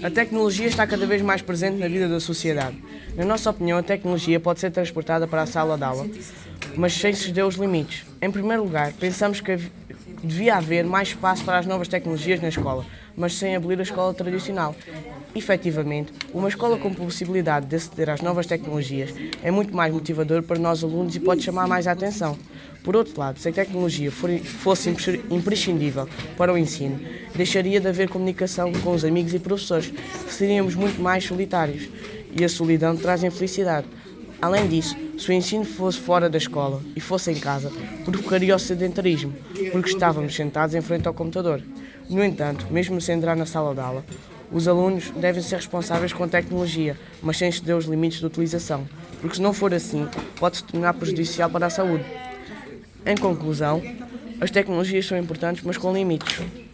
A tecnologia está cada vez mais presente na vida da sociedade. Na nossa opinião, a tecnologia pode ser transportada para a sala de aula, mas sem ceder os limites. Em primeiro lugar, pensamos que devia haver mais espaço para as novas tecnologias na escola, mas sem abolir a escola tradicional. Efetivamente, uma escola com possibilidade de aceder às novas tecnologias é muito mais motivador para nós alunos e pode chamar mais a atenção. Por outro lado, se a tecnologia fosse impres- imprescindível para o ensino, deixaria de haver comunicação com os amigos e professores, seríamos muito mais solitários e a solidão traz infelicidade. Além disso, se o ensino fosse fora da escola e fosse em casa, provocaria o sedentarismo, porque estávamos sentados em frente ao computador. No entanto, mesmo sem entrar na sala de aula, os alunos devem ser responsáveis com a tecnologia, mas sem exceder os limites de utilização, porque se não for assim, pode se tornar prejudicial para a saúde. Em conclusão, as tecnologias são importantes, mas com limites.